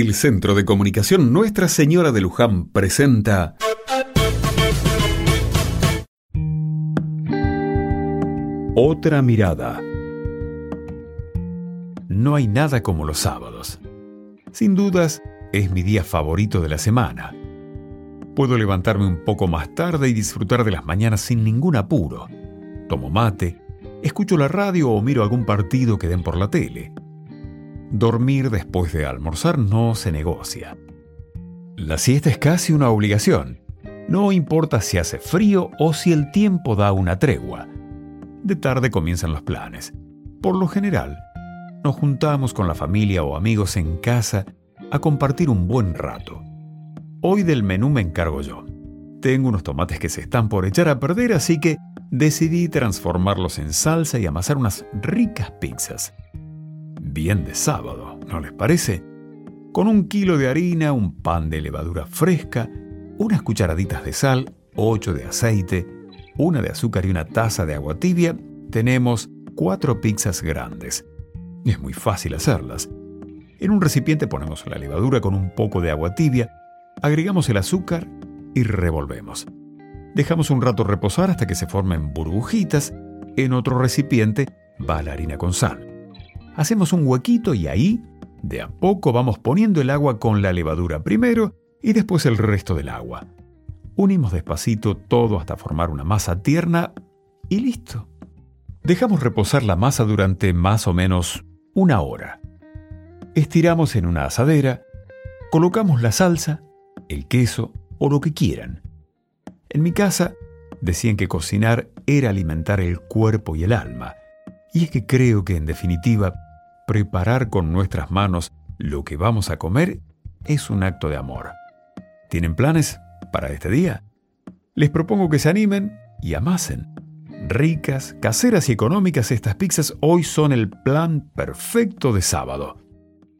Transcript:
El Centro de Comunicación Nuestra Señora de Luján presenta Otra mirada. No hay nada como los sábados. Sin dudas, es mi día favorito de la semana. Puedo levantarme un poco más tarde y disfrutar de las mañanas sin ningún apuro. Tomo mate, escucho la radio o miro algún partido que den por la tele. Dormir después de almorzar no se negocia. La siesta es casi una obligación. No importa si hace frío o si el tiempo da una tregua. De tarde comienzan los planes. Por lo general, nos juntamos con la familia o amigos en casa a compartir un buen rato. Hoy del menú me encargo yo. Tengo unos tomates que se están por echar a perder, así que decidí transformarlos en salsa y amasar unas ricas pizzas. Bien de sábado, ¿no les parece? Con un kilo de harina, un pan de levadura fresca, unas cucharaditas de sal, ocho de aceite, una de azúcar y una taza de agua tibia, tenemos cuatro pizzas grandes. Es muy fácil hacerlas. En un recipiente ponemos la levadura con un poco de agua tibia, agregamos el azúcar y revolvemos. Dejamos un rato reposar hasta que se formen burbujitas. En otro recipiente va la harina con sal. Hacemos un huequito y ahí, de a poco, vamos poniendo el agua con la levadura primero y después el resto del agua. Unimos despacito todo hasta formar una masa tierna y listo. Dejamos reposar la masa durante más o menos una hora. Estiramos en una asadera, colocamos la salsa, el queso o lo que quieran. En mi casa decían que cocinar era alimentar el cuerpo y el alma, y es que creo que en definitiva preparar con nuestras manos lo que vamos a comer es un acto de amor. ¿Tienen planes para este día? Les propongo que se animen y amasen. Ricas, caseras y económicas estas pizzas hoy son el plan perfecto de sábado.